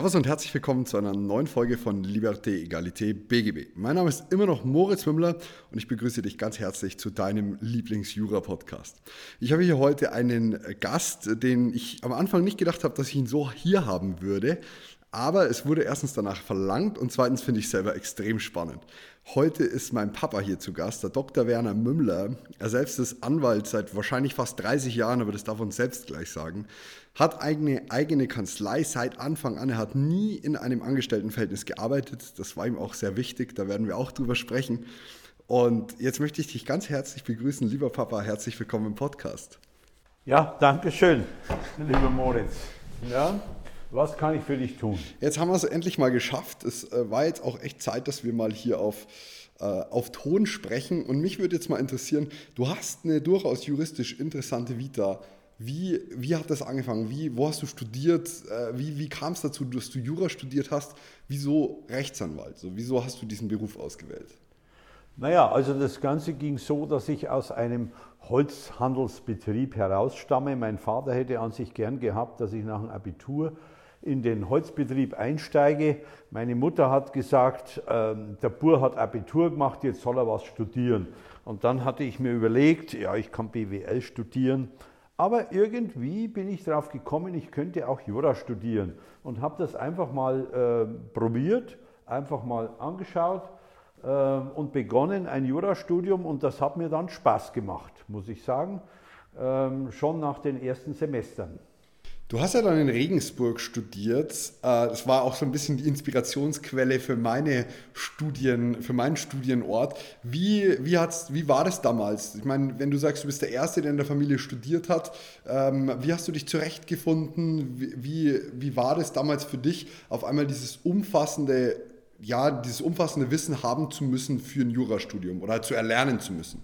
Servus und herzlich willkommen zu einer neuen Folge von Liberté, Egalité, BGB. Mein Name ist immer noch Moritz Mümmler und ich begrüße dich ganz herzlich zu deinem Lieblings-Jura-Podcast. Ich habe hier heute einen Gast, den ich am Anfang nicht gedacht habe, dass ich ihn so hier haben würde. Aber es wurde erstens danach verlangt und zweitens finde ich selber extrem spannend. Heute ist mein Papa hier zu Gast, der Dr. Werner Mümmler. Er selbst ist Anwalt seit wahrscheinlich fast 30 Jahren, aber das darf uns selbst gleich sagen. Hat eigene, eigene Kanzlei seit Anfang an. Er hat nie in einem Angestelltenverhältnis gearbeitet. Das war ihm auch sehr wichtig. Da werden wir auch drüber sprechen. Und jetzt möchte ich dich ganz herzlich begrüßen, lieber Papa. Herzlich willkommen im Podcast. Ja, danke schön, lieber Moritz. Ja, was kann ich für dich tun? Jetzt haben wir es endlich mal geschafft. Es äh, war jetzt auch echt Zeit, dass wir mal hier auf, äh, auf Ton sprechen. Und mich würde jetzt mal interessieren, du hast eine durchaus juristisch interessante Vita. Wie, wie hat das angefangen? Wie, wo hast du studiert? Äh, wie, wie kam es dazu, dass du Jura studiert hast? Wieso Rechtsanwalt? So, wieso hast du diesen Beruf ausgewählt? Naja, also das Ganze ging so, dass ich aus einem Holzhandelsbetrieb herausstamme. Mein Vater hätte an sich gern gehabt, dass ich nach dem Abitur in den Holzbetrieb einsteige. Meine Mutter hat gesagt, äh, der Bur hat Abitur gemacht, jetzt soll er was studieren. Und dann hatte ich mir überlegt, ja, ich kann BWL studieren. Aber irgendwie bin ich darauf gekommen, ich könnte auch Jura studieren und habe das einfach mal äh, probiert, einfach mal angeschaut äh, und begonnen ein Jurastudium und das hat mir dann Spaß gemacht, muss ich sagen, äh, schon nach den ersten Semestern. Du hast ja dann in Regensburg studiert. Äh, das war auch so ein bisschen die Inspirationsquelle für meine Studien, für meinen Studienort. Wie, wie, hat's, wie war das damals? Ich meine, wenn du sagst, du bist der Erste, der in der Familie studiert hat, ähm, wie hast du dich zurechtgefunden? Wie, wie war das damals für dich, auf einmal dieses umfassende, ja, dieses umfassende Wissen haben zu müssen für ein Jurastudium oder zu erlernen zu müssen?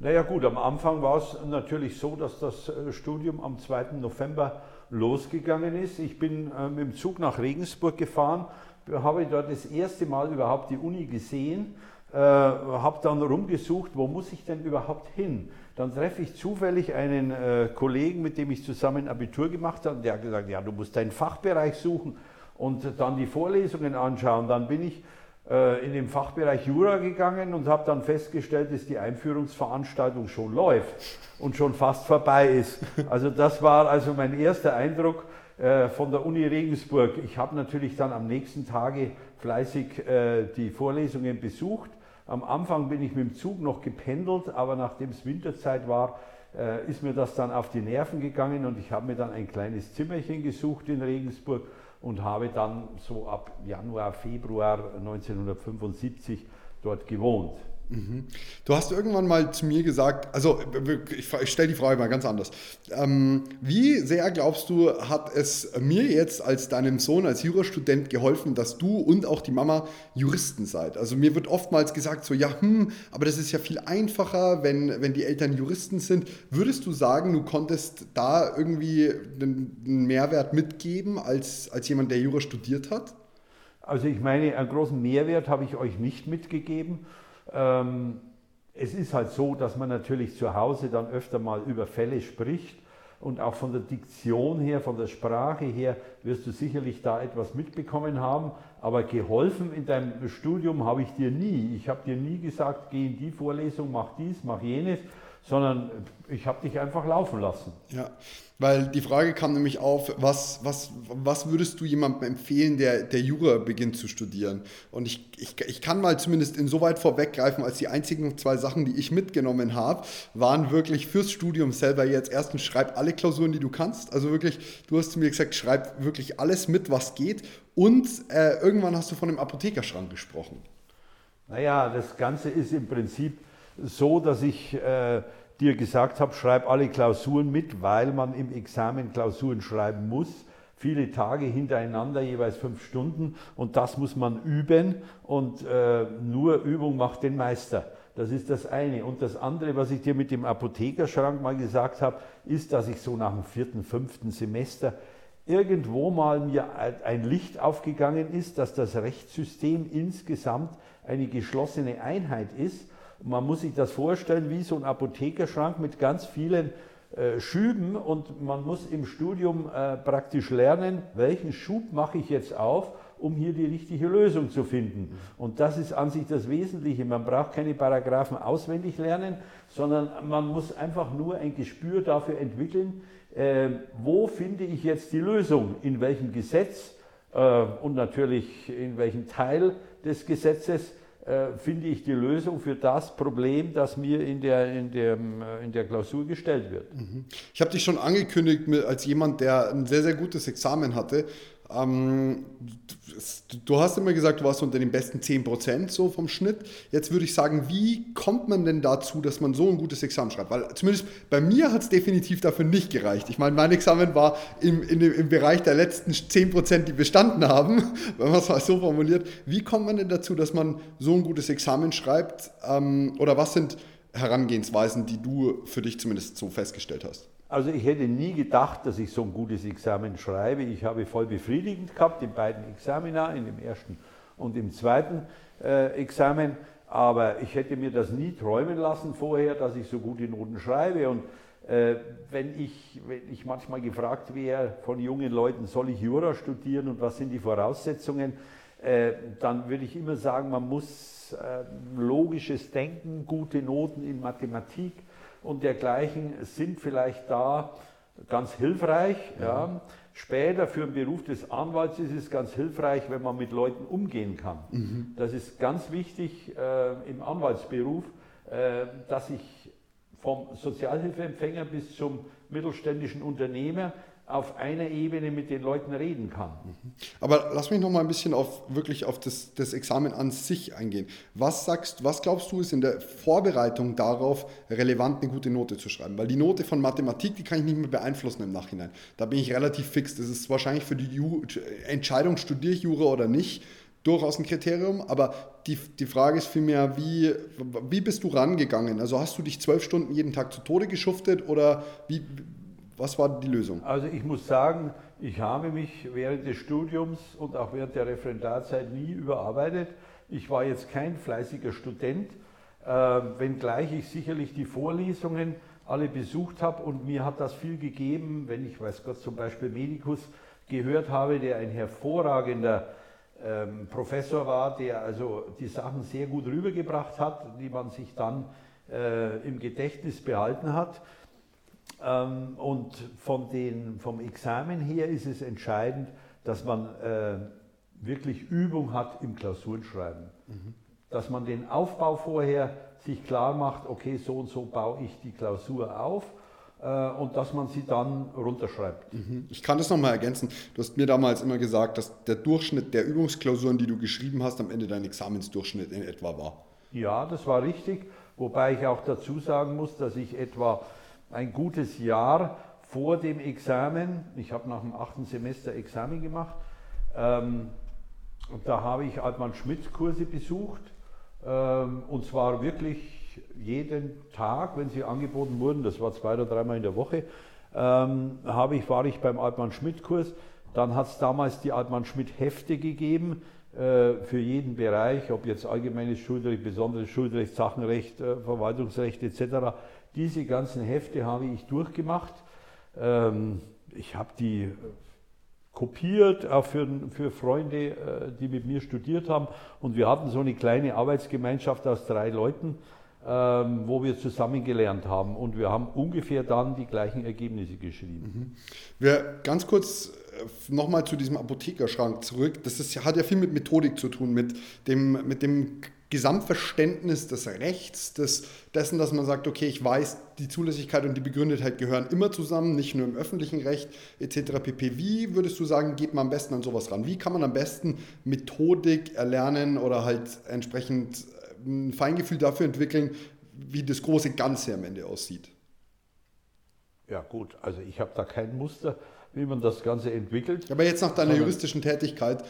Naja gut, am Anfang war es natürlich so, dass das äh, Studium am 2. November losgegangen ist. Ich bin äh, mit dem Zug nach Regensburg gefahren, habe dort das erste Mal überhaupt die Uni gesehen, äh, habe dann rumgesucht, wo muss ich denn überhaupt hin. Dann treffe ich zufällig einen äh, Kollegen, mit dem ich zusammen Abitur gemacht habe, der hat gesagt, ja, du musst deinen Fachbereich suchen und dann die Vorlesungen anschauen. Dann bin ich in den Fachbereich Jura gegangen und habe dann festgestellt, dass die Einführungsveranstaltung schon läuft und schon fast vorbei ist. Also das war also mein erster Eindruck äh, von der Uni Regensburg. Ich habe natürlich dann am nächsten Tage fleißig äh, die Vorlesungen besucht. Am Anfang bin ich mit dem Zug noch gependelt, aber nachdem es Winterzeit war, ist mir das dann auf die Nerven gegangen und ich habe mir dann ein kleines Zimmerchen gesucht in Regensburg und habe dann so ab Januar, Februar 1975 dort gewohnt. Mhm. Du hast irgendwann mal zu mir gesagt, also ich, ich stelle die Frage mal ganz anders. Ähm, wie sehr glaubst du, hat es mir jetzt als deinem Sohn, als Jurastudent geholfen, dass du und auch die Mama Juristen seid? Also mir wird oftmals gesagt, so ja, hm, aber das ist ja viel einfacher, wenn, wenn die Eltern Juristen sind. Würdest du sagen, du konntest da irgendwie einen, Mehrwert mitgeben als, als jemand, der Jura studiert hat? Also ich meine, einen großen Mehrwert habe ich euch nicht mitgegeben. Ähm, es ist halt so, dass man natürlich zu Hause dann öfter mal über Fälle spricht und auch von der Diktion her, von der Sprache her wirst du sicherlich da etwas mitbekommen haben, aber geholfen in deinem Studium habe ich dir nie. Ich habe dir nie gesagt, geh in die Vorlesung, mach dies, mach jenes, sondern ich habe dich einfach laufen lassen. Ja, weil die Frage kam nämlich auf, was, was, was würdest du jemandem empfehlen, der, der Jura beginnt zu studieren? Und ich, ich, ich kann mal zumindest insoweit vorweggreifen, als die einzigen zwei Sachen, die ich mitgenommen habe, waren wirklich fürs Studium selber jetzt erstens schreib alle Klausuren, die du kannst. Also wirklich, du hast zu mir gesagt, schreib wirklich alles mit, was geht. Und äh, irgendwann hast du von einem Apothekerschrank gesprochen. Naja, das Ganze ist im Prinzip so, dass ich äh, dir gesagt habe, schreib alle Klausuren mit, weil man im Examen Klausuren schreiben muss. Viele Tage hintereinander, jeweils fünf Stunden und das muss man üben und äh, nur Übung macht den Meister. Das ist das eine. Und das andere, was ich dir mit dem Apothekerschrank mal gesagt habe, ist, dass ich so nach dem vierten, fünften Semester irgendwo mal mir ein Licht aufgegangen ist, dass das Rechtssystem insgesamt eine geschlossene Einheit ist. Man muss sich das vorstellen wie so ein Apothekerschrank mit ganz vielen äh, Schüben und man muss im Studium äh, praktisch lernen, welchen Schub mache ich jetzt auf, um hier die richtige Lösung zu finden. Und das ist an sich das Wesentliche. Man braucht keine Paragraphen auswendig lernen, sondern man muss einfach nur ein Gespür dafür entwickeln, äh, wo finde ich jetzt die Lösung, in welchem Gesetz äh, und natürlich in welchem Teil des Gesetzes finde ich die Lösung für das Problem, das mir in der, in der, äh, in der Klausur gestellt wird. Mhm. Ich habe dich schon angekündigt als jemand, der ein sehr, sehr gutes Examen hatte. Ähm, du hast immer gesagt, du warst unter den besten 10% so vom Schnitt. Jetzt würde ich sagen, wie kommt man denn dazu, dass man so ein gutes Examen schreibt? Weil zumindest bei mir hat es definitiv dafür nicht gereicht. Ich meine, mein Examen war im, in, im Bereich der letzten 10%, die bestanden haben, wenn man es mal so formuliert. Wie kommt man denn dazu, dass man so ein gutes Examen schreibt? Ähm, oder was sind Herangehensweisen, die du für dich zumindest so festgestellt hast? Also ich hätte nie gedacht, dass ich so ein gutes Examen schreibe. Ich habe voll befriedigend gehabt in beiden Examina, in dem ersten und im zweiten äh, Examen. Aber ich hätte mir das nie träumen lassen vorher, dass ich so gute Noten schreibe. Und äh, wenn, ich, wenn ich manchmal gefragt wäre von jungen Leuten, soll ich Jura studieren und was sind die Voraussetzungen, äh, dann würde ich immer sagen, man muss äh, logisches Denken, gute Noten in Mathematik, und dergleichen sind vielleicht da ganz hilfreich. Ja. ja. Später für den Beruf des Anwalts ist es ganz hilfreich, wenn man mit Leuten umgehen kann. Mhm. Das ist ganz wichtig äh, im Anwaltsberuf, äh, dass ich vom Sozialhilfeempfänger bis zum mittelständischen Unternehmer auf einer Ebene mit den Leuten reden kann. Aber lass mich noch mal ein bisschen auf wirklich auf das, das Examen an sich eingehen. Was sagst, was glaubst du, ist in der Vorbereitung darauf relevant, eine gute Note zu schreiben? Weil die Note von Mathematik, die kann ich nicht mehr beeinflussen im Nachhinein. Da bin ich relativ fix. Das ist wahrscheinlich für die Ju Entscheidung, studiere ich Jura oder nicht, durchaus ein Kriterium, aber die, die Frage ist vielmehr, wie, wie bist du rangegangen? Also hast du dich zwölf Stunden jeden Tag zu Tode geschuftet oder wie, was war die Lösung? Also ich muss sagen, ich habe mich während des Studiums und auch während der Referendarzeit nie überarbeitet. Ich war jetzt kein fleißiger Student, äh, wenngleich ich sicherlich die Vorlesungen alle besucht habe und mir hat das viel gegeben, wenn ich, weiß Gott, zum Beispiel Medikus gehört habe, der ein hervorragender ähm, Professor war, der also die Sachen sehr gut rübergebracht hat, die man sich dann äh, im Gedächtnis behalten hat. Ähm, und von den, vom Examen her ist es entscheidend, dass man äh, wirklich Übung hat im Klausurenschreiben. Mhm. Dass man den Aufbau vorher sich klar macht, okay, so und so baue ich die Klausur auf äh, und dass man sie dann runterschreibt. Mhm. Ich kann das nochmal ergänzen. Du hast mir damals immer gesagt, dass der Durchschnitt der Übungsklausuren, die du geschrieben hast, am Ende dein Examensdurchschnitt in etwa war. Ja, das war richtig. Wobei ich auch dazu sagen muss, dass ich etwa ein gutes Jahr vor dem Examen, ich habe nach dem achten Semester Examen gemacht, ähm, und da habe ich Altmann-Schmidt-Kurse besucht, ähm, und zwar wirklich jeden Tag, wenn sie angeboten wurden, das war zwei oder dreimal in der Woche, ähm, habe ich, war ich beim Altmann-Schmidt-Kurs. Dann hat es damals die Altmann-Schmidt-Hefte gegeben für jeden Bereich, ob jetzt allgemeines Schuldrecht, besonderes Schuldrecht, Sachenrecht, äh, Verwaltungsrecht etc. Diese ganzen Hefte habe ich durchgemacht. Ähm, ich habe die kopiert, auch für, für Freunde, äh, die mit mir studiert haben. Und wir hatten so eine kleine Arbeitsgemeinschaft aus drei Leuten, ähm, wo wir zusammen gelernt haben. Und wir haben ungefähr dann die gleichen Ergebnisse geschrieben. Mhm. Wir ganz kurz äh, nochmal zu diesem Apothekerschrank zurück. Das ist, hat ja viel mit Methodik zu tun, mit dem, mit dem Gesamtverständnis des Rechts, des, dessen, dass man sagt, okay, ich weiß, die Zulässigkeit und die Begründetheit gehören immer zusammen, nicht nur im öffentlichen Recht etc. pp. Wie würdest du sagen, geht man am besten an sowas ran? Wie kann man am besten Methodik erlernen oder halt entsprechend äh, ein Feingefühl dafür entwickeln, wie das große Ganze am Ende aussieht? Ja gut, also ich habe da kein Muster wie man das Ganze entwickelt. Aber jetzt nach deiner juristischen Tätigkeit,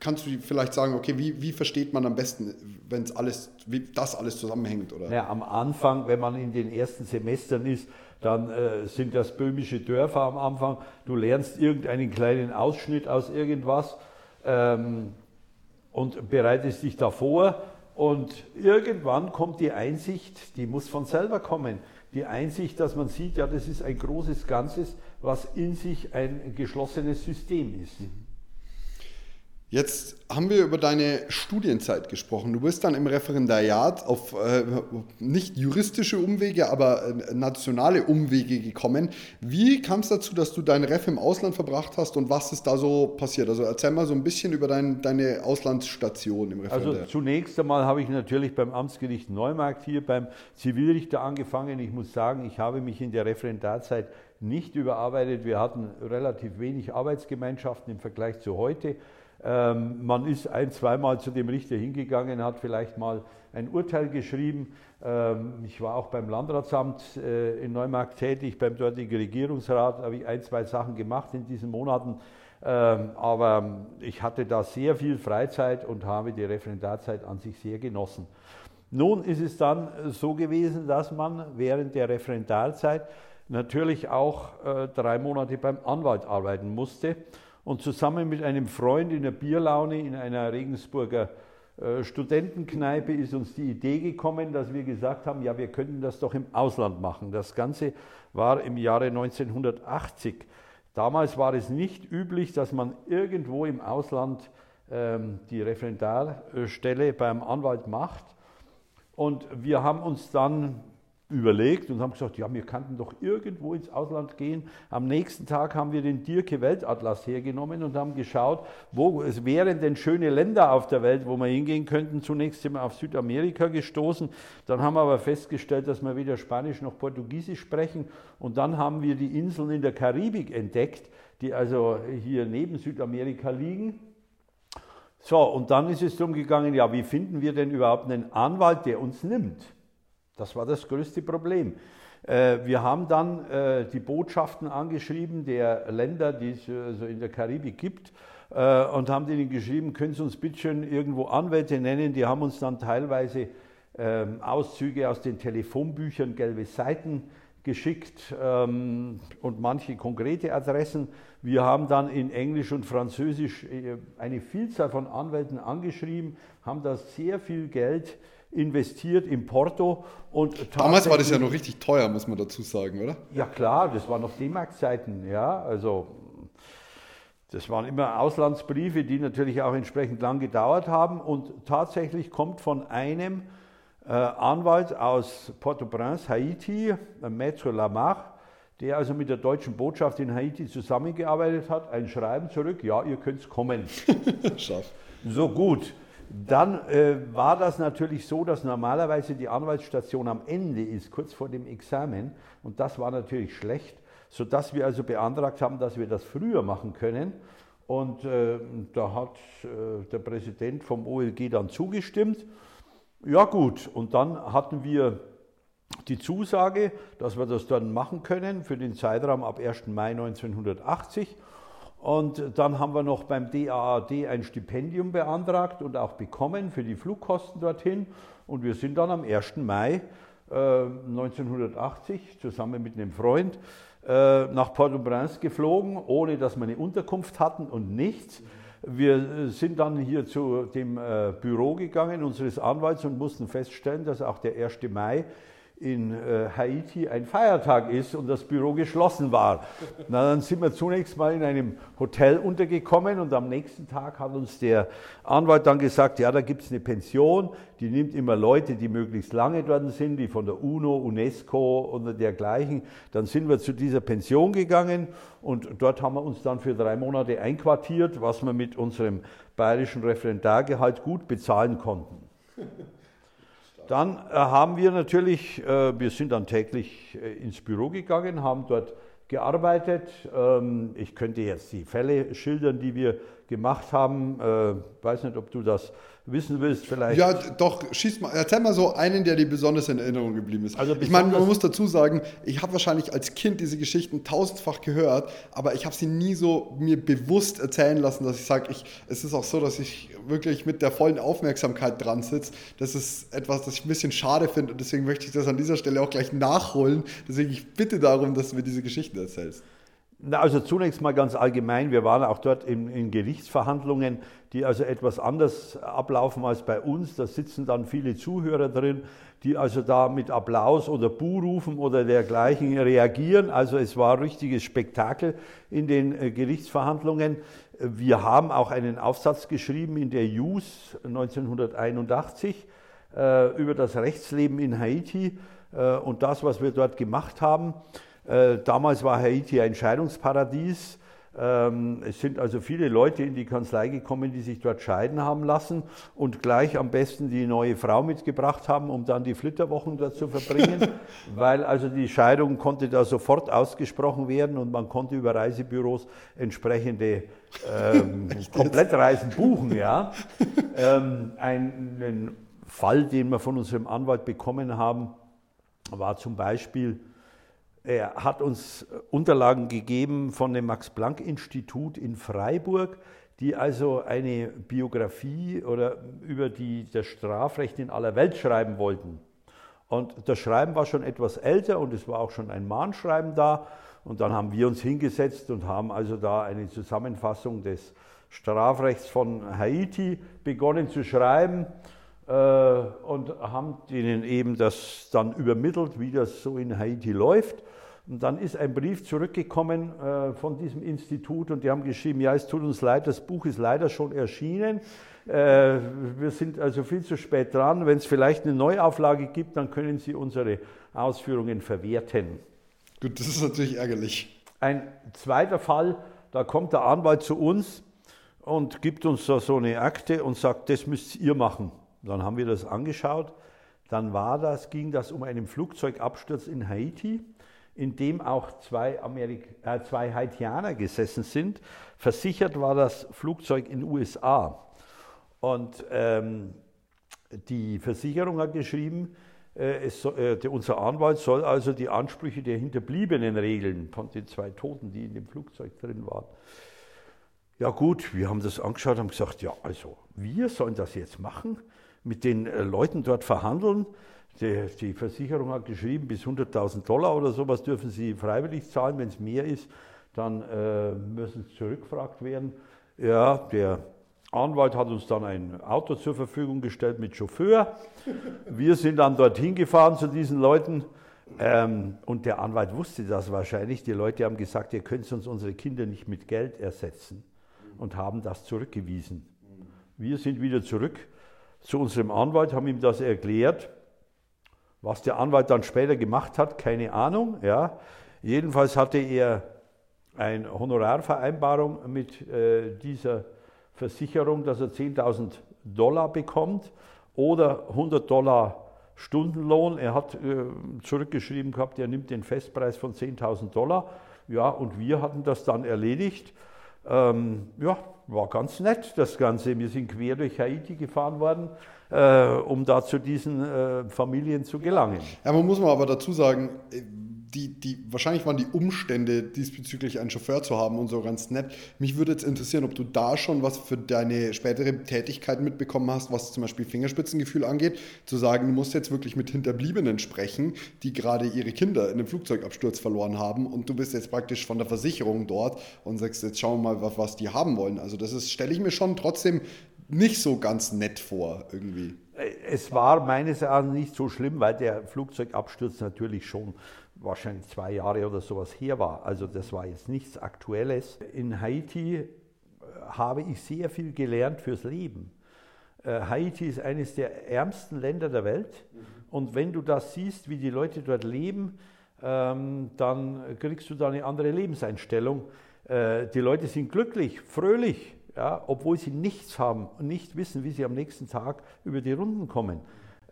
kannst du vielleicht sagen, okay, wie, wie versteht man am besten, wenn es alles, wie das alles zusammenhängt? Oder? Ja, am Anfang, wenn man in den ersten Semestern ist, dann äh, sind das böhmische Dörfer am Anfang. Du lernst irgendeinen kleinen Ausschnitt aus irgendwas ähm, und bereitest dich davor. Und irgendwann kommt die Einsicht, die muss von selber kommen. Die Einsicht, dass man sieht, ja, das ist ein großes Ganzes, was in sich ein geschlossenes System ist. Mhm. Jetzt haben wir über deine Studienzeit gesprochen. Du bist dann im Referendariat auf äh, nicht juristische Umwege, aber äh, nationale Umwege gekommen. Wie kam es dazu, dass du dein Ref im Ausland verbracht hast und was ist da so passiert? Also erzähl mal so ein bisschen über dein, deine Auslandsstation im Referendariat. Also zunächst einmal habe ich natürlich beim Amtsgericht Neumarkt hier beim Zivilrichter angefangen. Ich muss sagen, ich habe mich in der Referendarzeit nicht überarbeitet. Wir hatten relativ wenig Arbeitsgemeinschaften im Vergleich zu heute. Ähm, man ist ein, zweimal zu dem Richter hingegangen, hat vielleicht mal ein Urteil geschrieben. Ähm, ich war auch beim Landratsamt äh, in Neumarkt tätig, beim dortigen Regierungsrat habe ich ein, zwei Sachen gemacht in diesen Monaten. Ähm, aber ich hatte da sehr viel Freizeit und habe die Referendarzeit an sich sehr genossen. Nun ist es dann so gewesen, dass man während der Referendarzeit natürlich auch äh, drei Monate beim Anwalt arbeiten musste. Und zusammen mit einem Freund in der Bierlaune in einer Regensburger äh, Studentenkneipe ist uns die Idee gekommen, dass wir gesagt haben, ja, wir könnten das doch im Ausland machen. Das Ganze war im Jahre 1980. Damals war es nicht üblich, dass man irgendwo im Ausland ähm, die Referendarstelle beim Anwalt macht. Und wir haben uns dann überlegt und haben gesagt, ja, wir könnten doch irgendwo ins Ausland gehen. Am nächsten Tag haben wir den Dirke Weltatlas hergenommen und haben geschaut, wo es wären denn schöne Länder auf der Welt, wo wir hingehen könnten. Zunächst sind wir auf Südamerika gestoßen, dann haben wir aber festgestellt, dass wir weder Spanisch noch Portugiesisch sprechen und dann haben wir die Inseln in der Karibik entdeckt, die also hier neben Südamerika liegen. So, und dann ist es darum gegangen, ja, wie finden wir denn überhaupt einen Anwalt, der uns nimmt? Das war das größte Problem. Äh, wir haben dann äh, die Botschaften angeschrieben der Länder, die es also in der Karibik gibt, äh, und haben denen geschrieben, können Sie uns bitte schön irgendwo Anwälte nennen. Die haben uns dann teilweise ähm, Auszüge aus den Telefonbüchern, gelbe Seiten geschickt ähm, und manche konkrete Adressen. Wir haben dann in Englisch und Französisch eine Vielzahl von Anwälten angeschrieben, haben da sehr viel Geld investiert in Porto. Und Damals war das ja noch richtig teuer, muss man dazu sagen, oder? Ja klar, das waren noch D-Mark-Zeiten, ja, also das waren immer Auslandsbriefe, die natürlich auch entsprechend lang gedauert haben und tatsächlich kommt von einem äh, Anwalt aus Port-au-Prince, Haiti, Maître Lamar, der also mit der deutschen Botschaft in Haiti zusammengearbeitet hat, ein Schreiben zurück, ja, ihr könnt kommen. Schaff. So gut. Dann äh, war das natürlich so, dass normalerweise die Anwaltsstation am Ende ist, kurz vor dem Examen. Und das war natürlich schlecht, sodass wir also beantragt haben, dass wir das früher machen können. Und äh, da hat äh, der Präsident vom OLG dann zugestimmt. Ja gut, und dann hatten wir die Zusage, dass wir das dann machen können für den Zeitraum ab 1. Mai 1980. Und dann haben wir noch beim DAAD ein Stipendium beantragt und auch bekommen für die Flugkosten dorthin. Und wir sind dann am 1. Mai äh, 1980 zusammen mit einem Freund äh, nach Port-au-Prince geflogen, ohne dass wir eine Unterkunft hatten und nichts. Wir sind dann hier zu dem äh, Büro gegangen unseres Anwalts und mussten feststellen, dass auch der 1. Mai in äh, Haiti ein Feiertag ist und das Büro geschlossen war. Na, dann sind wir zunächst mal in einem Hotel untergekommen und am nächsten Tag hat uns der Anwalt dann gesagt, ja, da gibt es eine Pension, die nimmt immer Leute, die möglichst lange dort sind, die von der UNO, UNESCO oder dergleichen. Dann sind wir zu dieser Pension gegangen und dort haben wir uns dann für drei Monate einquartiert, was wir mit unserem bayerischen Referendargehalt gut bezahlen konnten. Dann äh, haben wir natürlich, äh, wir sind dann täglich äh, ins Büro gegangen, haben dort gearbeitet. Ähm, ich könnte jetzt die Fälle schildern, die wir gemacht haben. Ich weiß nicht, ob du das wissen willst, vielleicht. Ja, doch, schieß mal, erzähl mal so einen, der dir besonders in Erinnerung geblieben ist. Also ich meine, man muss dazu sagen, ich habe wahrscheinlich als Kind diese Geschichten tausendfach gehört, aber ich habe sie nie so mir bewusst erzählen lassen, dass ich sage, ich, es ist auch so, dass ich wirklich mit der vollen Aufmerksamkeit dran sitze. Das ist etwas, das ich ein bisschen schade finde und deswegen möchte ich das an dieser Stelle auch gleich nachholen. Deswegen ich bitte darum, dass mir diese Geschichten erzählst. Na, also zunächst mal ganz allgemein, wir waren auch dort in, in, Gerichtsverhandlungen, die also etwas anders ablaufen als bei uns. Da sitzen dann viele Zuhörer drin, die also da mit Applaus oder Buh rufen oder dergleichen reagieren. Also es war ein richtiges Spektakel in den äh, Gerichtsverhandlungen. Wir haben auch einen Aufsatz geschrieben in der JUS 1981 äh, über das Rechtsleben in Haiti äh, und das, was wir dort gemacht haben. Äh, damals war Haiti ein Scheidungsparadies. Ähm, es sind also viele Leute in die Kanzlei gekommen, die sich dort scheiden haben lassen und gleich am besten die neue Frau mitgebracht haben, um dann die Flitterwochen dort zu verbringen, weil also die Scheidung konnte da sofort ausgesprochen werden und man konnte über Reisebüros entsprechende ähm, Komplettreisen buchen. Ja. Ähm, ein Fall, den wir von unserem Anwalt bekommen haben, war zum Beispiel, er hat uns Unterlagen gegeben von dem Max-Planck-Institut in Freiburg, die also eine Biografie oder über die, das Strafrecht in aller Welt schreiben wollten. Und das Schreiben war schon etwas älter und es war auch schon ein Mahnschreiben da. Und dann haben wir uns hingesetzt und haben also da eine Zusammenfassung des Strafrechts von Haiti begonnen zu schreiben. Äh, und haben ihnen eben das dann übermittelt, wie das so in Haiti läuft. Und dann ist ein Brief zurückgekommen äh, von diesem Institut und die haben geschrieben, ja, es tut uns leid, das Buch ist leider schon erschienen. Äh, wir sind also viel zu spät dran. Wenn es vielleicht eine Neuauflage gibt, dann können Sie unsere Ausführungen verwerten. Gut, das ist natürlich ärgerlich. Ein zweiter Fall, da kommt der Anwalt zu uns und gibt uns da so eine Akte und sagt, das müsst ihr machen. Dann haben wir das angeschaut. Dann war das, ging das um einen Flugzeugabsturz in Haiti, in dem auch zwei, Amerik äh, zwei Haitianer gesessen sind. Versichert war das Flugzeug in USA. Und ähm, die Versicherung hat geschrieben, äh, es, äh, unser Anwalt soll also die Ansprüche der Hinterbliebenen regeln, von den zwei Toten, die in dem Flugzeug drin waren. Ja gut, wir haben das angeschaut und gesagt, ja, also wir sollen das jetzt machen mit den äh, Leuten dort verhandeln. Die, Versicherung hat geschrieben, bis 100.000 Dollar oder sowas dürfen sie freiwillig zahlen. Wenn es mehr ist, dann äh, müssen sie zurückgefragt werden. Ja, der Anwalt hat uns dann ein Auto zur Verfügung gestellt mit Chauffeur. Wir sind dann dorthin gefahren zu diesen Leuten. Ähm, und der Anwalt wusste das wahrscheinlich. Die Leute haben gesagt, ihr könnt uns unsere Kinder nicht mit Geld ersetzen und haben das zurückgewiesen. Wir sind wieder zurück zu unserem Anwalt, haben ihm das erklärt. Was der Anwalt dann später gemacht hat, keine Ahnung. Ja. Jedenfalls hatte er eine Honorarvereinbarung mit äh, dieser Versicherung, dass er 10.000 Dollar bekommt oder 100 Dollar Stundenlohn. Er hat äh, zurückgeschrieben gehabt, er nimmt den Festpreis von 10.000 Dollar. Ja, und wir hatten das dann erledigt. Ähm, ja, war ganz nett, das Ganze. Wir sind quer durch Haiti gefahren worden, äh, um da zu diesen äh, Familien zu gelangen. Ja, man muss mal aber dazu sagen, die, die, wahrscheinlich waren die Umstände diesbezüglich einen Chauffeur zu haben und so ganz nett. Mich würde jetzt interessieren, ob du da schon was für deine spätere Tätigkeit mitbekommen hast, was zum Beispiel Fingerspitzengefühl angeht, zu sagen, du musst jetzt wirklich mit Hinterbliebenen sprechen, die gerade ihre Kinder in einem Flugzeugabsturz verloren haben und du bist jetzt praktisch von der Versicherung dort und sagst, jetzt schauen wir mal, was, die haben wollen. Also das ist, stelle ich mir schon trotzdem nicht so ganz nett vor irgendwie. Es war meines Erachtens nicht so schlimm, weil der Flugzeugabsturz natürlich schon wahrscheinlich zwei Jahre oder sowas her war. Also das war jetzt nichts Aktuelles. In Haiti äh, habe ich sehr viel gelernt fürs Leben. Äh, Haiti ist eines der ärmsten Länder der Welt. Und wenn du das siehst, wie die Leute dort leben, ähm, dann kriegst du da eine andere Lebenseinstellung. Äh, die Leute sind glücklich, fröhlich, ja, obwohl sie nichts haben und nicht wissen, wie sie am nächsten Tag über die Runden kommen.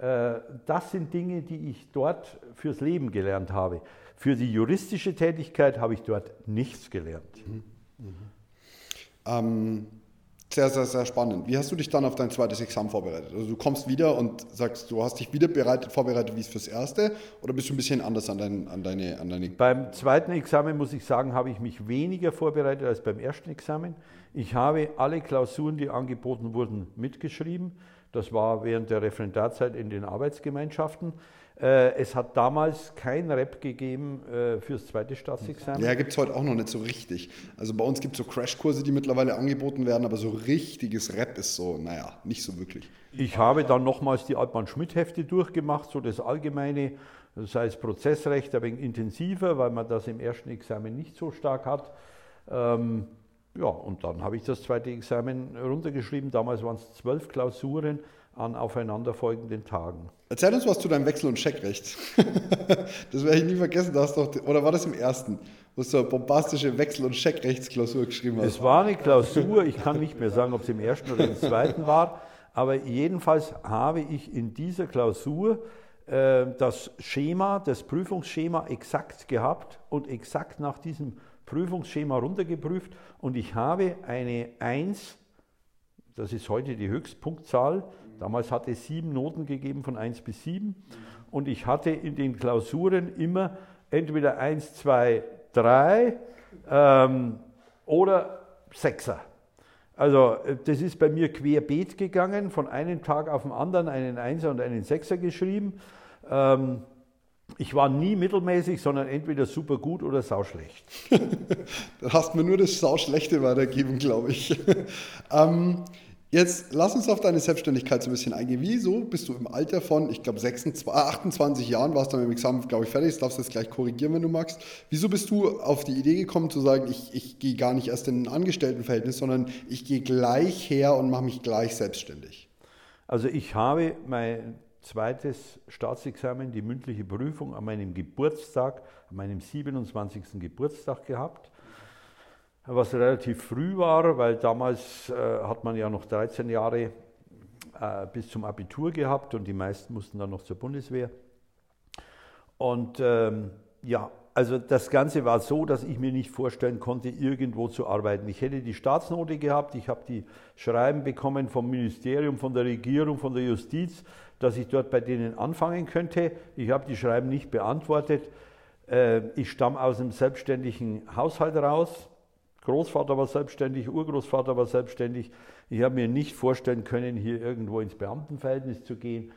Äh, das sind Dinge, die ich dort fürs Leben gelernt habe. Für die juristische Tätigkeit habe ich dort nichts gelernt. Mhm. Mhm. Ähm, Sehr, sehr, sehr spannend. Wie hast du dich dann auf dein zweites Examen vorbereitet? Also du kommst wieder und sagst, du hast dich wieder bereitet, vorbereitet wie es fürs erste oder bist du ein bisschen anders an, dein, an, deine, an deine... Beim zweiten Examen, muss ich sagen, habe ich mich weniger vorbereitet als beim ersten Examen. Ich habe alle Klausuren, die angeboten wurden, mitgeschrieben. Das war während der Referendarzeit in den Arbeitsgemeinschaften. Äh, es hat damals kein Rep gegeben äh, fürs zweite Staatsexamen. Ja, gibt es heute auch noch nicht so richtig. Also bei uns gibt es so Crashkurse, die mittlerweile angeboten werden, aber so richtiges Rep ist so, naja, nicht so wirklich. Ich habe dann nochmals die Altmann-Schmidt-Hefte durchgemacht, so das allgemeine, sei es Prozessrecht, ein wenig intensiver, weil man das im ersten Examen nicht so stark hat. Ähm, ja, und dann habe ich das zweite Examen runtergeschrieben. Damals waren es zwölf Klausuren an aufeinanderfolgenden Tagen. Erzähl uns was zu deinem Wechsel- und Checkrecht. das werde ich nie vergessen. Da hast doch, oder war das im ersten, wo du eine bombastische Wechsel- und Checkrechtsklausur geschrieben hast? Es war eine Klausur. Ich kann nicht mehr sagen, ob es im ersten oder im zweiten war. Aber jedenfalls habe ich in dieser Klausur äh, das Schema, das Prüfungsschema exakt gehabt und exakt nach diesem Prüfungsschema runtergeprüft. Und ich habe eine 1, das ist heute die Höchstpunktzahl, Damals hatte es sieben Noten gegeben von 1 bis 7 und ich hatte in den Klausuren immer entweder 1, 2, 3 ähm, oder 6er. Also äh, das ist bei mir querbeet gegangen, von einem Tag auf den anderen einen Einser und einen Sechser geschrieben. Ähm, ich war nie mittelmäßig, sondern entweder super gut oder sauschlecht. da hast mir nur das Sauschlechte weitergeben, glaube ich. ähm, Jetzt lass uns auf deine Selbstständigkeit so ein bisschen eingehen. Wieso bist du im Alter von, ich glaube, 28 Jahren, warst du mit dem Examen, glaube ich, fertig, das darfst du jetzt gleich korrigieren, wenn du magst. Wieso bist du auf die Idee gekommen zu sagen, ich, ich gehe gar nicht erst in ein Angestelltenverhältnis, sondern ich gehe gleich her und mache mich gleich selbstständig? Also ich habe mein zweites Staatsexamen, die mündliche Prüfung, an meinem Geburtstag, an meinem 27. Geburtstag gehabt was relativ früh war, weil damals äh, hat man ja noch 13 Jahre äh, bis zum Abitur gehabt und die meisten mussten dann noch zur Bundeswehr. Und ähm, ja, also das Ganze war so, dass ich mir nicht vorstellen konnte, irgendwo zu arbeiten. Ich hätte die Staatsnote gehabt, ich habe die Schreiben bekommen vom Ministerium, von der Regierung, von der Justiz, dass ich dort bei denen anfangen könnte. Ich habe die Schreiben nicht beantwortet. Äh, ich stamme aus einem selbstständigen Haushalt raus Großvater war selbstständig, Urgroßvater war selbstständig. Ich habe mir nicht vorstellen können, hier irgendwo ins Beamtenverhältnis zu gehen.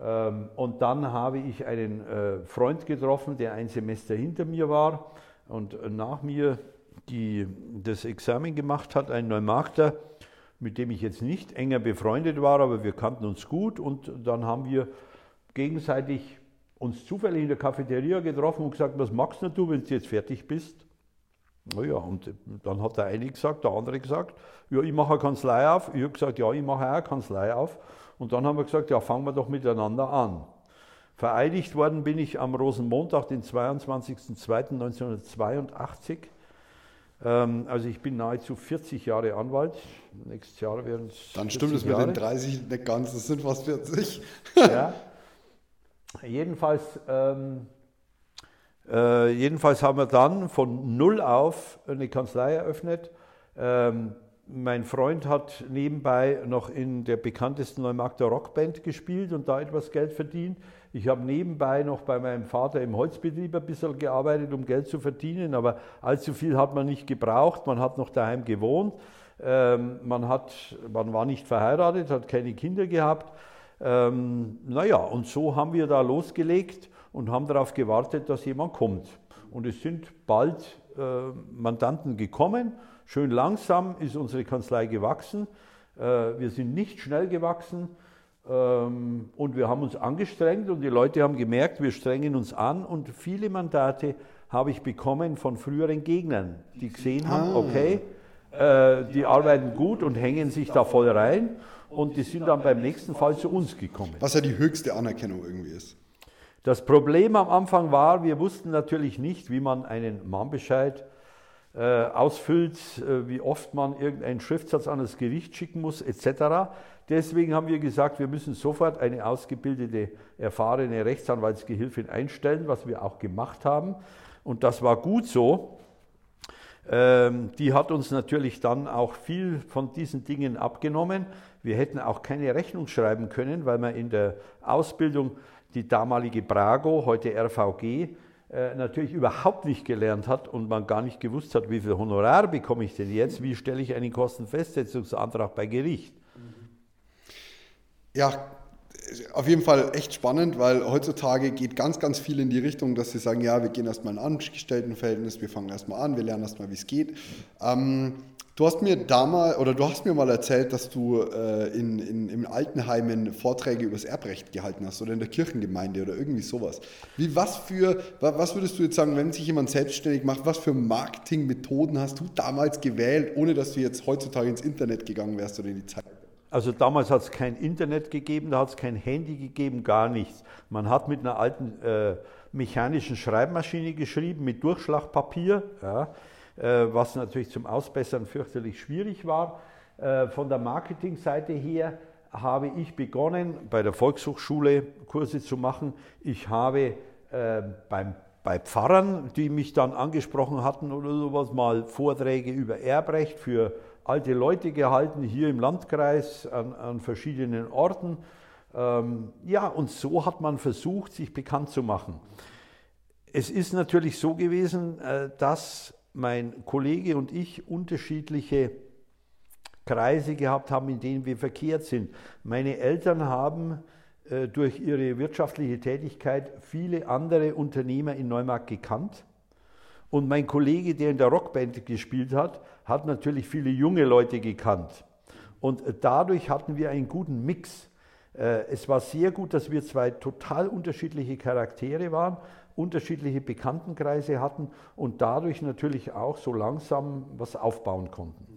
Ähm, und dann habe ich einen äh, Freund getroffen, der ein Semester hinter mir war und nach mir die, das Examen gemacht hat, ein Neumarkter, mit dem ich jetzt nicht enger befreundet war, aber wir kannten uns gut und dann haben wir gegenseitig uns zufällig in der Cafeteria getroffen und gesagt, was magst du, wenn du jetzt fertig bist? Naja, und dann hat der eine gesagt, der andere gesagt, ja, ich mache eine Kanzlei auf. Ich habe gesagt, ja, ich mache auch eine Kanzlei auf. Und dann haben wir gesagt, ja, fangen wir doch miteinander an. Vereidigt worden bin ich am Rosenmontag, den 22.02.1982. Ähm, also ich bin nahezu 40 Jahre Anwalt. Nächstes Jahr werden es. Dann stimmt es mit den 30 nicht ganz, es sind fast 40. ja. Jedenfalls ähm, äh, jedenfalls haben wir dann von null auf eine Kanzlei eröffnet. Ähm, mein Freund hat nebenbei noch in der bekanntesten Neumarkter Rockband gespielt und da etwas Geld verdient. Ich habe nebenbei noch bei meinem Vater im Holzbetrieb ein bisschen gearbeitet, um Geld zu verdienen, aber allzu viel hat man nicht gebraucht. Man hat noch daheim gewohnt. Ähm, man, hat, man war nicht verheiratet, hat keine Kinder gehabt. Ähm, naja, und so haben wir da losgelegt und haben darauf gewartet, dass jemand kommt. Und es sind bald äh, Mandanten gekommen. Schön langsam ist unsere Kanzlei gewachsen. Äh, wir sind nicht schnell gewachsen ähm, und wir haben uns angestrengt und die Leute haben gemerkt, wir strengen uns an und viele Mandate habe ich bekommen von früheren Gegnern, die gesehen haben, ah. okay, äh, die arbeiten gut und hängen sich da voll rein und die sind dann beim nächsten Fall zu uns gekommen. Was ja die höchste Anerkennung irgendwie ist. Das Problem am Anfang war, wir wussten natürlich nicht, wie man einen Mahnbescheid ausfüllt, äh, wie oft man irgendeinen Schriftsatz an das Gericht schicken muss, etc. Deswegen haben wir gesagt, wir müssen sofort eine ausgebildete, erfahrene Rechtsanwaltsgehilfin einstellen, was wir auch gemacht haben. Und das war gut so. Ähm, die hat uns natürlich dann auch viel von diesen Dingen abgenommen. Wir hätten auch keine Rechnung schreiben können, weil man in der Ausbildung die damalige Brago, heute RVG, äh, natürlich überhaupt nicht gelernt hat und man gar nicht gewusst hat, wie viel Honorar bekomme ich denn jetzt, wie stelle ich einen Kostenfestsetzungsantrag bei Gericht. Ja, auf jeden Fall echt spannend, weil heutzutage geht ganz, ganz viel in die Richtung, dass sie sagen, ja, wir gehen erstmal in ein Angestelltenverhältnis, wir fangen erstmal an, wir lernen erstmal, wie es geht. Ähm, du hast mir damals, oder du hast mir mal erzählt, dass du äh, in, in, in Altenheimen Vorträge über das Erbrecht gehalten hast oder in der Kirchengemeinde oder irgendwie sowas. Wie, was für, was würdest du jetzt sagen, wenn sich jemand selbstständig macht, was für Marketingmethoden hast du damals gewählt, ohne dass du jetzt heutzutage ins Internet gegangen wärst oder in die Zeit? Also damals hat es kein Internet gegeben, da hat es kein Handy gegeben, gar nichts. Man hat mit einer alten äh, mechanischen Schreibmaschine geschrieben, mit Durchschlagpapier, ja, äh, was natürlich zum Ausbessern fürchterlich schwierig war. Äh, von der Marketingseite her habe ich begonnen, bei der Volkshochschule Kurse zu machen. Ich habe äh, beim bei Pfarrern, die mich dann angesprochen hatten oder sowas, mal Vorträge über Erbrecht für alte Leute gehalten, hier im Landkreis an, an verschiedenen Orten. Ähm, ja, und so hat man versucht, sich bekannt zu machen. Es ist natürlich so gewesen, äh, dass mein Kollege und ich unterschiedliche Kreise gehabt haben, in denen wir verkehrt sind. Meine Eltern haben äh, durch ihre wirtschaftliche Tätigkeit viele andere Unternehmer in Neumarkt gekannt. Und mein Kollege, der in der Rockband gespielt hat, hat natürlich viele junge Leute gekannt. Und dadurch hatten wir einen guten Mix. Äh, es war sehr gut, dass wir zwei total unterschiedliche Charaktere waren, unterschiedliche Bekanntenkreise hatten und dadurch natürlich auch so langsam was aufbauen konnten.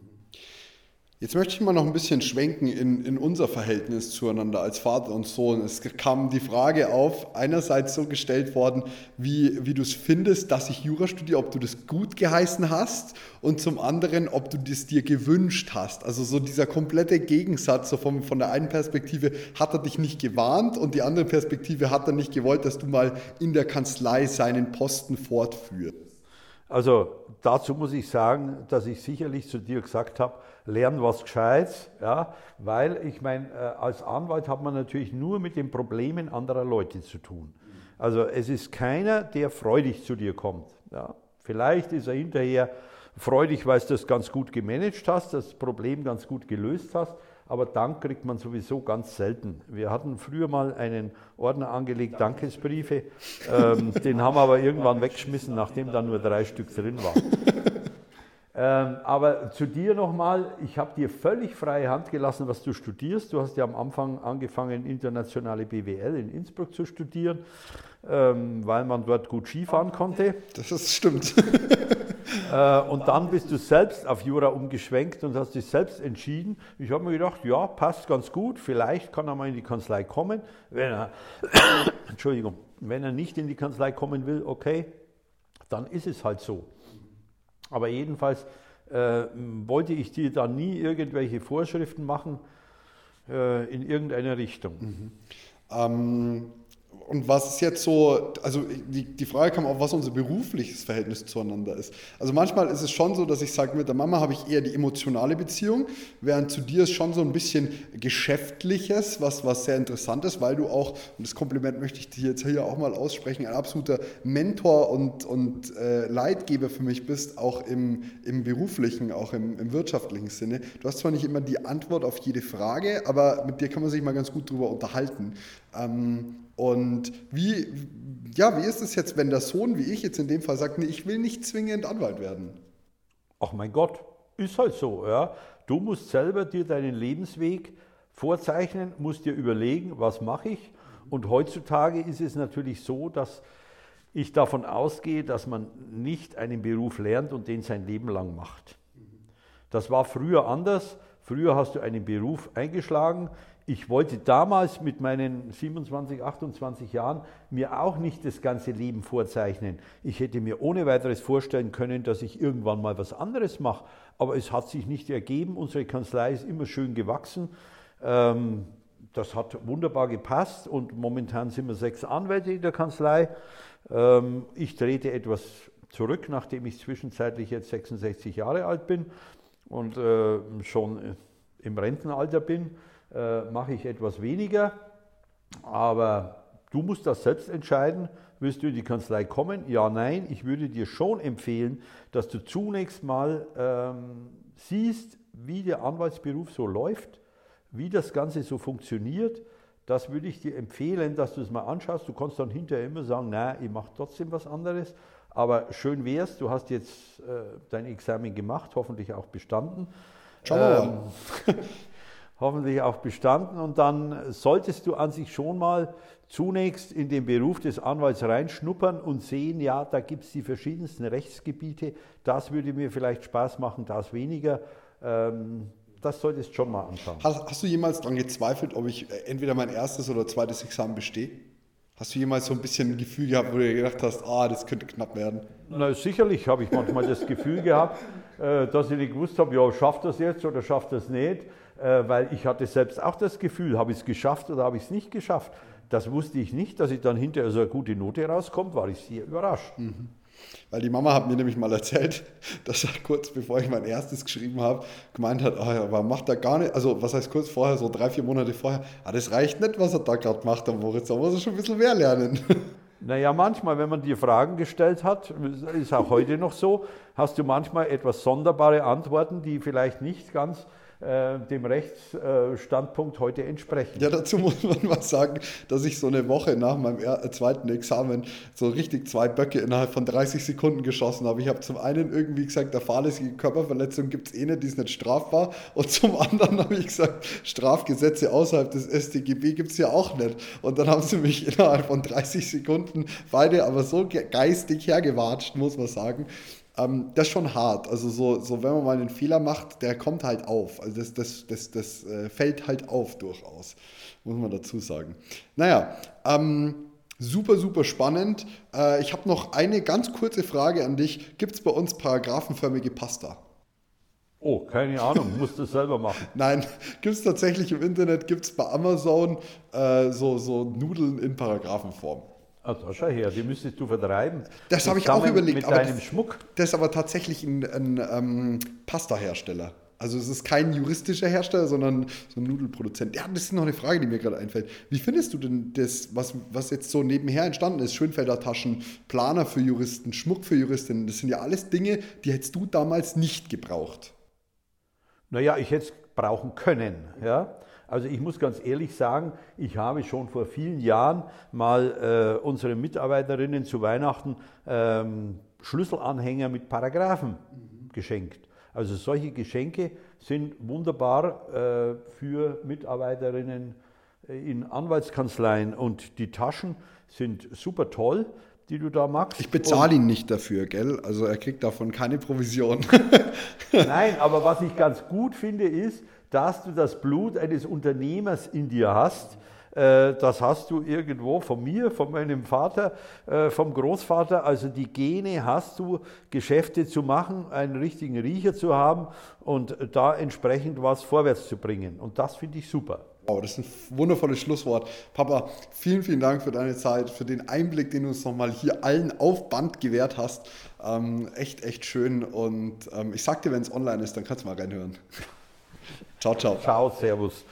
Jetzt möchte ich mal noch ein bisschen schwenken in, in unser Verhältnis zueinander als Vater und Sohn. Es kam die Frage auf, einerseits so gestellt worden, wie, wie du es findest, dass ich Jura studiere, ob du das gut geheißen hast und zum anderen, ob du das dir gewünscht hast. Also so dieser komplette Gegensatz, so von, von der einen Perspektive hat er dich nicht gewarnt und die andere Perspektive hat er nicht gewollt, dass du mal in der Kanzlei seinen Posten fortführst. Also dazu muss ich sagen, dass ich sicherlich zu dir gesagt habe, lern was Gescheites, ja, weil ich meine, äh, als Anwalt hat man natürlich nur mit den Problemen anderer Leute zu tun. Also es ist keiner, der freudig zu dir kommt. Ja. Vielleicht ist er hinterher freudig, weil du das ganz gut gemanagt hast, das Problem ganz gut gelöst hast, aber Dank kriegt man sowieso ganz selten. Wir hatten früher mal einen Ordner angelegt, Dankesbriefe, ähm, den haben wir aber irgendwann weggeschmissen, nachdem da nur drei Stück drin waren. Ähm, aber zu dir nochmal, ich habe dir völlig freie Hand gelassen, was du studierst. Du hast ja am Anfang angefangen, internationale BWL in Innsbruck zu studieren, ähm, weil man dort gut Skifahren konnte. Das ist, stimmt. äh, und dann bist du selbst auf Jura umgeschwenkt und hast dich selbst entschieden. Ich habe mir gedacht, ja, passt ganz gut, vielleicht kann er mal in die Kanzlei kommen. Wenn er, Entschuldigung, wenn er nicht in die Kanzlei kommen will, okay, dann ist es halt so. Aber jedenfalls äh, wollte ich dir da nie irgendwelche Vorschriften machen äh, in irgendeiner Richtung. Mhm. Ähm, und was ist jetzt so, also die, die Frage kam auch, was unser berufliches Verhältnis zueinander ist. Also manchmal ist es schon so, dass ich sage, mit der Mama habe ich eher die emotionale Beziehung, während zu dir ist schon so ein bisschen Geschäftliches, was, was sehr interessant ist, weil du auch, und das Kompliment möchte ich dir jetzt hier auch mal aussprechen, ein absoluter Mentor und, und äh, Leitgeber für mich bist, auch im, im beruflichen, auch im, im wirtschaftlichen Sinne. Du hast zwar nicht immer die Antwort auf jede Frage, aber mit dir kann man sich mal ganz gut drüber unterhalten. Ähm, und wie, ja, wie ist es jetzt, wenn der Sohn, wie ich jetzt in dem Fall, sagt, nee, ich will nicht zwingend Anwalt werden? Ach mein Gott, ist halt so. Ja. Du musst selber dir deinen Lebensweg vorzeichnen, musst dir überlegen, was mache ich. Und heutzutage ist es natürlich so, dass ich davon ausgehe, dass man nicht einen Beruf lernt und den sein Leben lang macht. Das war früher anders. Früher hast du einen Beruf eingeschlagen ich wollte damals mit meinen 27, 28 Jahren mir auch nicht das ganze Leben vorzeichnen. Ich hätte mir ohne weiteres vorstellen können, dass ich irgendwann mal was anderes mache. Aber es hat sich nicht ergeben. Unsere Kanzlei ist immer schön gewachsen. Ähm, das hat wunderbar gepasst und momentan sind wir sechs Anwälte in der Kanzlei. Ähm, ich trete etwas zurück, nachdem ich zwischenzeitlich jetzt 66 Jahre alt bin und äh, schon im Rentenalter bin, äh, mache ich etwas weniger. Aber du musst das selbst entscheiden. Willst du in die Kanzlei kommen? Ja, nein. Ich würde dir schon empfehlen, dass du zunächst mal ähm, siehst, wie der Anwaltsberuf so läuft, wie das Ganze so funktioniert. Das würde ich dir empfehlen, dass du es mal anschaust. Du kannst dann hinterher immer sagen, nein, ich mache trotzdem was anderes. Aber schön wär's, du hast jetzt äh, dein Examen gemacht, hoffentlich auch bestanden. Schauen wir mal. Ähm, hoffentlich auch bestanden. Und dann solltest du an sich schon mal zunächst in den Beruf des Anwalts reinschnuppern und sehen, ja, da gibt es die verschiedensten Rechtsgebiete. Das würde mir vielleicht Spaß machen, das weniger. Ähm, das solltest du schon mal anschauen. Hast, hast du jemals daran gezweifelt, ob ich äh, entweder mein erstes oder zweites Examen bestehe? Hast du jemals so ein bisschen ein Gefühl gehabt, wo du gedacht hast, ah, das könnte knapp werden? Na, sicherlich habe ich manchmal das Gefühl gehabt, äh, dass ich nicht gewusst habe, ja, schafft das jetzt oder schafft das nicht, weil ich hatte selbst auch das Gefühl, habe ich es geschafft oder habe ich es nicht geschafft. Das wusste ich nicht, dass ich dann hinterher so eine gute Note rauskommt, war ich sehr überrascht. Mhm. Weil die Mama hat mir nämlich mal erzählt, dass er kurz bevor ich mein erstes geschrieben habe, gemeint hat, oh, aber macht er gar nicht, also was heißt kurz vorher, so drei, vier Monate vorher, ah, das reicht nicht, was er da gerade macht, am Moritz, da muss er schon ein bisschen mehr lernen. Naja, manchmal, wenn man dir Fragen gestellt hat, ist auch heute noch so, hast du manchmal etwas sonderbare Antworten, die vielleicht nicht ganz äh, dem Rechtsstandpunkt heute entsprechen. Ja, dazu muss man mal sagen, dass ich so eine Woche nach meinem äh, zweiten Examen so richtig zwei Böcke innerhalb von 30 Sekunden geschossen habe. Ich habe zum einen irgendwie gesagt, der fahrlässige Körperverletzung gibt es eh nicht, die ist nicht strafbar. Und zum anderen habe ich gesagt, Strafgesetze außerhalb des StGB gibt es ja auch nicht. Und dann haben sie mich innerhalb von 30 Sekunden beide aber so geistig hergewatscht, muss man sagen. Ähm, das ist schon hart. Also so, so, wenn man mal einen Fehler macht, der kommt halt auf. Also das, das, das, das äh, fällt halt auf durchaus, muss man dazu sagen. Naja, ähm, super, super spannend. Äh, ich habe noch eine ganz kurze Frage an dich. Gibt es bei uns paragraphenförmige Pasta? Oh, keine Ahnung, musst du es selber machen. Nein, gibt es tatsächlich im Internet, gibt es bei Amazon äh, so, so Nudeln in Paragraphenform. Also schau her, die müsstest du vertreiben. Das habe ich auch überlegt. Mit deinem das, Schmuck. Das ist aber tatsächlich ein, ein ähm, Pasta-Hersteller. Also es ist kein juristischer Hersteller, sondern so ein Nudelproduzent. Ja, das ist noch eine Frage, die mir gerade einfällt. Wie findest du denn das, was, was jetzt so nebenher entstanden ist? Schönfelder Taschen, Planer für Juristen, Schmuck für Juristinnen, das sind ja alles Dinge, die hättest du damals nicht gebraucht. Naja, ich hätte es brauchen können. Ja? Also ich muss ganz ehrlich sagen, ich habe schon vor vielen Jahren mal äh, unseren Mitarbeiterinnen zu Weihnachten ähm, Schlüsselanhänger mit Paragraphen mhm. geschenkt. Also solche Geschenke sind wunderbar äh, für Mitarbeiterinnen äh, in Anwaltskanzleien und die Taschen sind super toll die du da magst. Ich bezahle ihn nicht dafür, gell? Also er kriegt davon keine Provision. Nein, aber was ich ganz gut finde, ist, dass du das Blut eines Unternehmers in dir hast. Äh, das hast du irgendwo von mir, von meinem Vater, äh, vom Großvater. Also die Gene hast du, Geschäfte zu machen, einen richtigen Riecher zu haben und da entsprechend was vorwärts zu bringen. Und das finde ich super. Wow, das ist ein wundervolles Schlusswort. Papa, vielen, vielen Dank für deine Zeit, für den Einblick, den du uns nochmal hier allen auf Band gewährt hast. Ähm, echt, echt schön. Und ähm, ich sag dir, wenn es online ist, dann kannst du mal reinhören. Ciao, ciao. Ciao, Servus.